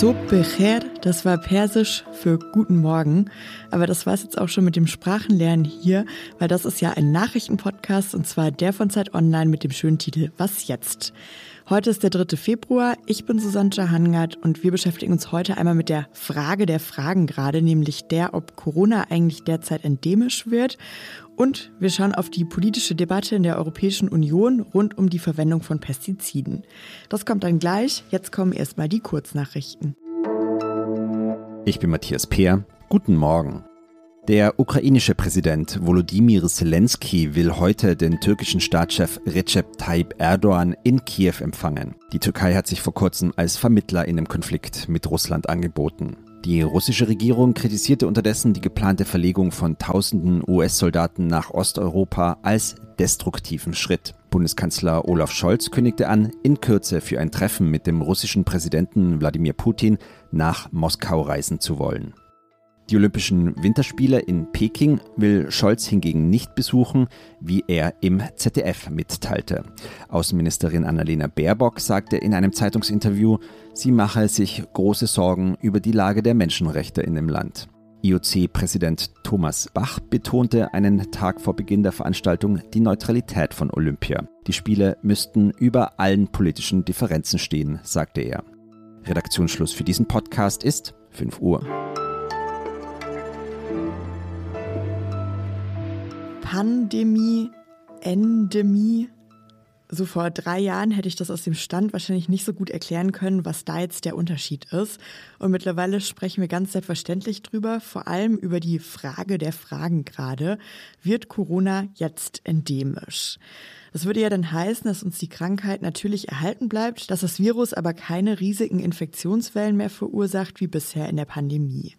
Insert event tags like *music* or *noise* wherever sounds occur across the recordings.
Becher, das war Persisch für Guten Morgen. Aber das war es jetzt auch schon mit dem Sprachenlernen hier, weil das ist ja ein Nachrichtenpodcast und zwar der von Zeit Online mit dem schönen Titel Was jetzt? Heute ist der 3. Februar. Ich bin Susanne Jahangard und wir beschäftigen uns heute einmal mit der Frage der Fragen gerade, nämlich der, ob Corona eigentlich derzeit endemisch wird. Und wir schauen auf die politische Debatte in der Europäischen Union rund um die Verwendung von Pestiziden. Das kommt dann gleich. Jetzt kommen erstmal die Kurznachrichten. Ich bin Matthias Peer. Guten Morgen. Der ukrainische Präsident Volodymyr Zelensky will heute den türkischen Staatschef Recep Tayyip Erdogan in Kiew empfangen. Die Türkei hat sich vor kurzem als Vermittler in dem Konflikt mit Russland angeboten. Die russische Regierung kritisierte unterdessen die geplante Verlegung von tausenden US-Soldaten nach Osteuropa als destruktiven Schritt. Bundeskanzler Olaf Scholz kündigte an, in Kürze für ein Treffen mit dem russischen Präsidenten Wladimir Putin nach Moskau reisen zu wollen. Die Olympischen Winterspiele in Peking will Scholz hingegen nicht besuchen, wie er im ZDF mitteilte. Außenministerin Annalena Baerbock sagte in einem Zeitungsinterview, sie mache sich große Sorgen über die Lage der Menschenrechte in dem Land. IOC-Präsident Thomas Bach betonte einen Tag vor Beginn der Veranstaltung die Neutralität von Olympia. Die Spiele müssten über allen politischen Differenzen stehen, sagte er. Redaktionsschluss für diesen Podcast ist 5 Uhr. Pandemie, Endemie. So vor drei Jahren hätte ich das aus dem Stand wahrscheinlich nicht so gut erklären können, was da jetzt der Unterschied ist. Und mittlerweile sprechen wir ganz selbstverständlich drüber, vor allem über die Frage der Fragen gerade. Wird Corona jetzt endemisch? Das würde ja dann heißen, dass uns die Krankheit natürlich erhalten bleibt, dass das Virus aber keine riesigen Infektionswellen mehr verursacht wie bisher in der Pandemie.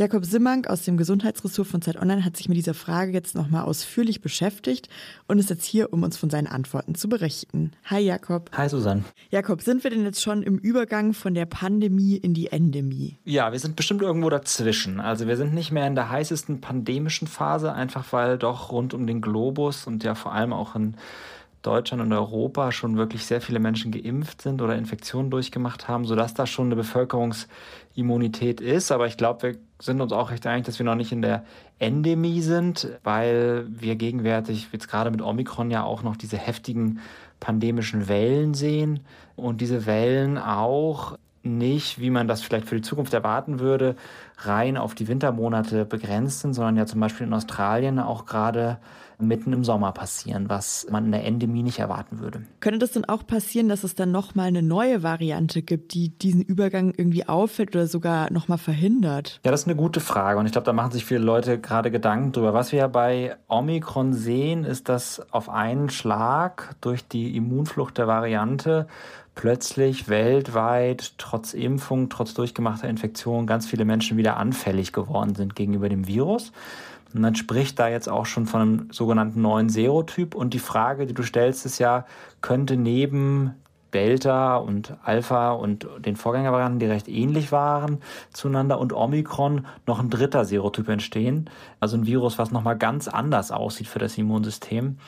Jakob Simmank aus dem Gesundheitsressort von Zeit Online hat sich mit dieser Frage jetzt nochmal ausführlich beschäftigt und ist jetzt hier, um uns von seinen Antworten zu berichten. Hi Jakob. Hi Susanne. Jakob, sind wir denn jetzt schon im Übergang von der Pandemie in die Endemie? Ja, wir sind bestimmt irgendwo dazwischen. Also wir sind nicht mehr in der heißesten pandemischen Phase, einfach weil doch rund um den Globus und ja vor allem auch in Deutschland und Europa schon wirklich sehr viele Menschen geimpft sind oder Infektionen durchgemacht haben, sodass da schon eine Bevölkerungsimmunität ist. Aber ich glaube, wir sind uns auch recht einig, dass wir noch nicht in der Endemie sind, weil wir gegenwärtig jetzt gerade mit Omikron ja auch noch diese heftigen pandemischen Wellen sehen und diese Wellen auch nicht, wie man das vielleicht für die Zukunft erwarten würde, rein auf die Wintermonate begrenzt sind, sondern ja zum Beispiel in Australien auch gerade mitten im Sommer passieren, was man in der Endemie nicht erwarten würde. Könnte das dann auch passieren, dass es dann nochmal eine neue Variante gibt, die diesen Übergang irgendwie auffällt oder sogar nochmal verhindert? Ja, das ist eine gute Frage und ich glaube, da machen sich viele Leute gerade Gedanken drüber. Was wir ja bei Omikron sehen, ist, dass auf einen Schlag durch die Immunflucht der Variante plötzlich weltweit trotz Impfung, trotz durchgemachter Infektion ganz viele Menschen wieder anfällig geworden sind gegenüber dem Virus. Und man spricht da jetzt auch schon von einem sogenannten neuen Serotyp. Und die Frage, die du stellst, ist ja, könnte neben Delta und Alpha und den Vorgängervarianten, die recht ähnlich waren zueinander, und Omikron noch ein dritter Serotyp entstehen. Also ein Virus, was nochmal ganz anders aussieht für das Immunsystem.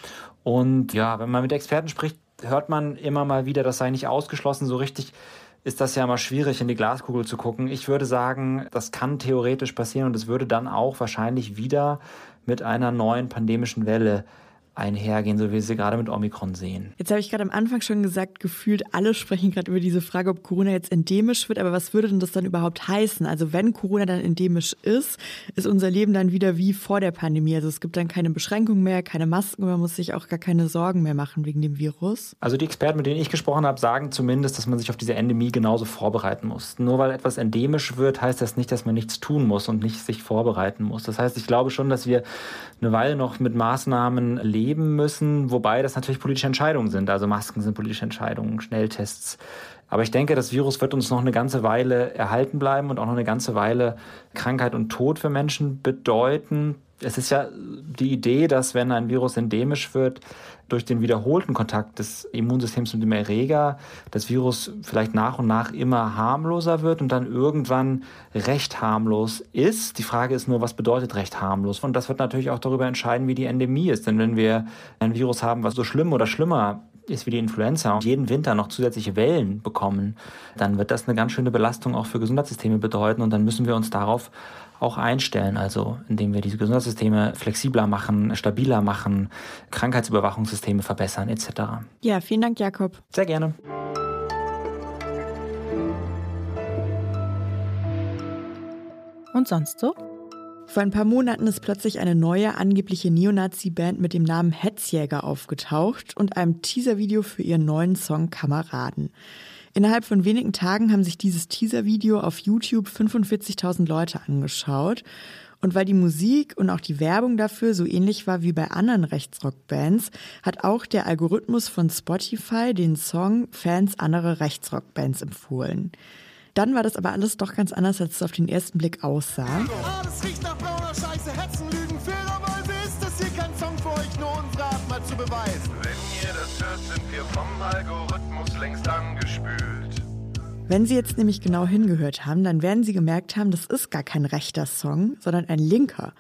Und ja, wenn man mit Experten spricht, hört man immer mal wieder, das sei nicht ausgeschlossen. So richtig ist das ja immer schwierig, in die Glaskugel zu gucken. Ich würde sagen, das kann theoretisch passieren und es würde dann auch wahrscheinlich wieder mit einer neuen pandemischen Welle einhergehen, so wie wir sie gerade mit Omikron sehen. Jetzt habe ich gerade am Anfang schon gesagt, gefühlt alle sprechen gerade über diese Frage, ob Corona jetzt endemisch wird, aber was würde denn das dann überhaupt heißen? Also wenn Corona dann endemisch ist, ist unser Leben dann wieder wie vor der Pandemie. Also es gibt dann keine Beschränkungen mehr, keine Masken, man muss sich auch gar keine Sorgen mehr machen wegen dem Virus. Also die Experten, mit denen ich gesprochen habe, sagen zumindest, dass man sich auf diese Endemie genauso vorbereiten muss. Nur weil etwas endemisch wird, heißt das nicht, dass man nichts tun muss und nicht sich vorbereiten muss. Das heißt, ich glaube schon, dass wir eine Weile noch mit Maßnahmen leben leben müssen, wobei das natürlich politische Entscheidungen sind. Also Masken sind politische Entscheidungen, Schnelltests. Aber ich denke, das Virus wird uns noch eine ganze Weile erhalten bleiben und auch noch eine ganze Weile Krankheit und Tod für Menschen bedeuten es ist ja die Idee, dass wenn ein Virus endemisch wird, durch den wiederholten Kontakt des Immunsystems mit dem Erreger das Virus vielleicht nach und nach immer harmloser wird und dann irgendwann recht harmlos ist. Die Frage ist nur, was bedeutet recht harmlos? Und das wird natürlich auch darüber entscheiden, wie die Endemie ist. Denn wenn wir ein Virus haben, was so schlimm oder schlimmer ist wie die Influenza und jeden Winter noch zusätzliche Wellen bekommen, dann wird das eine ganz schöne Belastung auch für Gesundheitssysteme bedeuten und dann müssen wir uns darauf auch einstellen, also indem wir diese Gesundheitssysteme flexibler machen, stabiler machen, Krankheitsüberwachungssysteme verbessern etc. Ja, vielen Dank, Jakob. Sehr gerne. Und sonst so? Vor ein paar Monaten ist plötzlich eine neue angebliche Neonazi-Band mit dem Namen Hetzjäger aufgetaucht und einem Teaser-Video für ihren neuen Song Kameraden. Innerhalb von wenigen Tagen haben sich dieses Teaser-Video auf YouTube 45.000 Leute angeschaut. Und weil die Musik und auch die Werbung dafür so ähnlich war wie bei anderen Rechtsrock-Bands, hat auch der Algorithmus von Spotify den Song Fans anderer Rechtsrock-Bands empfohlen. Dann war das aber alles doch ganz anders, als es auf den ersten Blick aussah. Alles riecht nach brauner Scheiße, Hetzen, Lügen, fairerweise ist das hier kein Song für euch, nur zu beweisen. Wenn ihr das hört, sind wir vom Algorithmus längst angespült. Wenn Sie jetzt nämlich genau hingehört haben, dann werden Sie gemerkt haben, das ist gar kein rechter Song, sondern ein linker.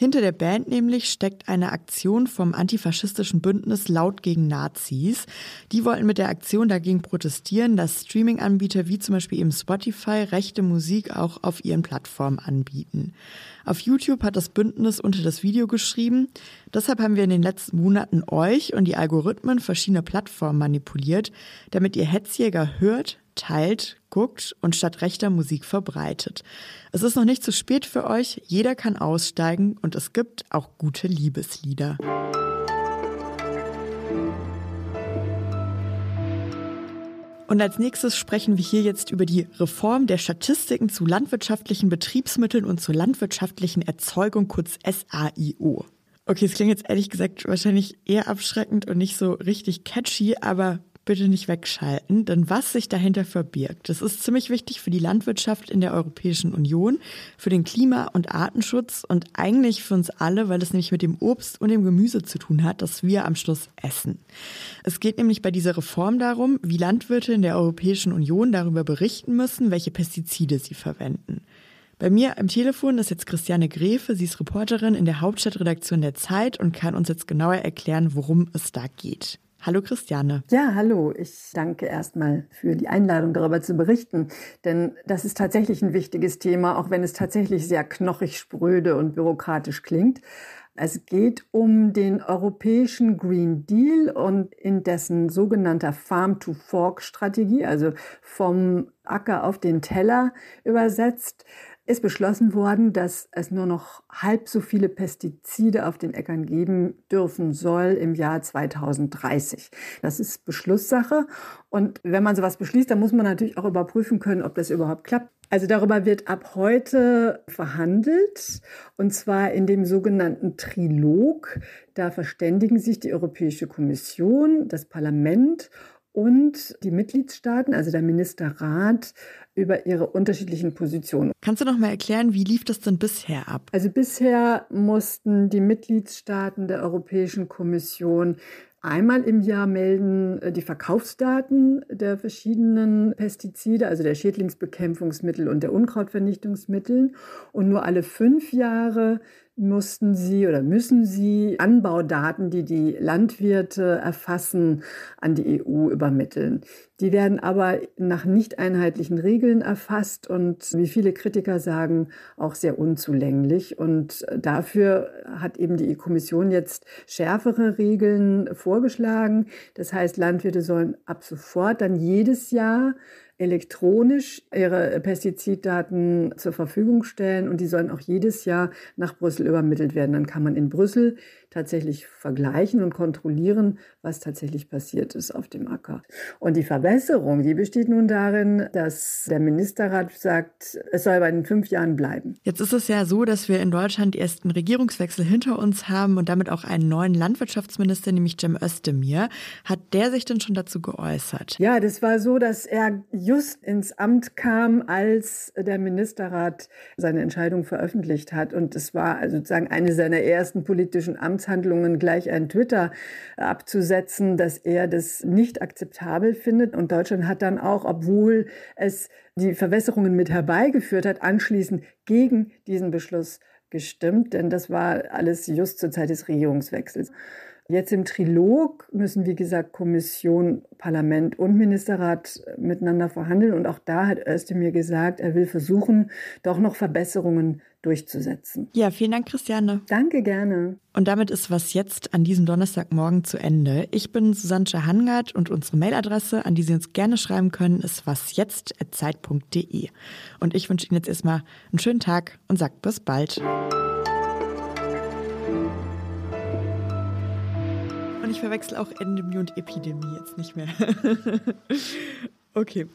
Hinter der Band nämlich steckt eine Aktion vom antifaschistischen Bündnis Laut gegen Nazis. Die wollten mit der Aktion dagegen protestieren, dass Streaming-Anbieter wie zum Beispiel eben Spotify rechte Musik auch auf ihren Plattformen anbieten. Auf YouTube hat das Bündnis unter das Video geschrieben, deshalb haben wir in den letzten Monaten euch und die Algorithmen verschiedener Plattformen manipuliert, damit ihr Hetzjäger hört, teilt, guckt und statt rechter Musik verbreitet. Es ist noch nicht zu spät für euch, jeder kann aussteigen und es gibt auch gute Liebeslieder. Und als nächstes sprechen wir hier jetzt über die Reform der Statistiken zu landwirtschaftlichen Betriebsmitteln und zur landwirtschaftlichen Erzeugung, kurz SAIO. Okay, es klingt jetzt ehrlich gesagt wahrscheinlich eher abschreckend und nicht so richtig catchy, aber bitte nicht wegschalten, denn was sich dahinter verbirgt, das ist ziemlich wichtig für die Landwirtschaft in der Europäischen Union, für den Klima- und Artenschutz und eigentlich für uns alle, weil es nämlich mit dem Obst und dem Gemüse zu tun hat, das wir am Schluss essen. Es geht nämlich bei dieser Reform darum, wie Landwirte in der Europäischen Union darüber berichten müssen, welche Pestizide sie verwenden. Bei mir am Telefon ist jetzt Christiane Grefe. Sie ist Reporterin in der Hauptstadtredaktion der Zeit und kann uns jetzt genauer erklären, worum es da geht. Hallo Christiane. Ja, hallo. Ich danke erstmal für die Einladung, darüber zu berichten. Denn das ist tatsächlich ein wichtiges Thema, auch wenn es tatsächlich sehr knochig, spröde und bürokratisch klingt. Es geht um den europäischen Green Deal und in dessen sogenannter Farm-to-Fork-Strategie, also vom Acker auf den Teller übersetzt ist beschlossen worden, dass es nur noch halb so viele Pestizide auf den Äckern geben dürfen soll im Jahr 2030. Das ist Beschlusssache. Und wenn man sowas beschließt, dann muss man natürlich auch überprüfen können, ob das überhaupt klappt. Also darüber wird ab heute verhandelt, und zwar in dem sogenannten Trilog. Da verständigen sich die Europäische Kommission, das Parlament und die Mitgliedstaaten, also der Ministerrat, über ihre unterschiedlichen Positionen. Kannst du noch mal erklären, wie lief das denn bisher ab? Also bisher mussten die Mitgliedstaaten der Europäischen Kommission einmal im Jahr melden äh, die Verkaufsdaten der verschiedenen Pestizide, also der Schädlingsbekämpfungsmittel und der Unkrautvernichtungsmittel. Und nur alle fünf Jahre mussten sie oder müssen sie Anbaudaten, die die Landwirte erfassen, an die EU übermitteln. Die werden aber nach nicht einheitlichen Regeln erfasst und, wie viele Kritiker sagen, auch sehr unzulänglich. Und dafür hat eben die EU-Kommission jetzt schärfere Regeln vorgeschlagen. Das heißt, Landwirte sollen ab sofort dann jedes Jahr elektronisch ihre Pestiziddaten zur Verfügung stellen und die sollen auch jedes Jahr nach Brüssel übermittelt werden. Dann kann man in Brüssel tatsächlich vergleichen und kontrollieren, was tatsächlich passiert ist auf dem Acker. Und die Verbesserung, die besteht nun darin, dass der Ministerrat sagt, es soll bei den fünf Jahren bleiben. Jetzt ist es ja so, dass wir in Deutschland erst einen Regierungswechsel hinter uns haben und damit auch einen neuen Landwirtschaftsminister, nämlich Cem Özdemir. Hat der sich denn schon dazu geäußert? Ja, das war so, dass er just ins Amt kam, als der Ministerrat seine Entscheidung veröffentlicht hat. Und es war also sozusagen eine seiner ersten politischen Amts Amtshandlungen gleich ein Twitter abzusetzen, dass er das nicht akzeptabel findet. Und Deutschland hat dann auch, obwohl es die Verwässerungen mit herbeigeführt hat, anschließend gegen diesen Beschluss gestimmt, denn das war alles just zur Zeit des Regierungswechsels. Jetzt im Trilog müssen, wie gesagt, Kommission, Parlament und Ministerrat miteinander verhandeln. Und auch da hat Özdemir gesagt, er will versuchen, doch noch Verbesserungen durchzusetzen. Ja, vielen Dank, Christiane. Danke gerne. Und damit ist was jetzt an diesem Donnerstagmorgen zu Ende. Ich bin Susanne Hangard und unsere Mailadresse, an die Sie uns gerne schreiben können, ist wasjetzt.zeit.de. Und ich wünsche Ihnen jetzt erstmal einen schönen Tag und sage bis bald. Und ich verwechsel auch Endemie und Epidemie jetzt nicht mehr. *laughs* okay.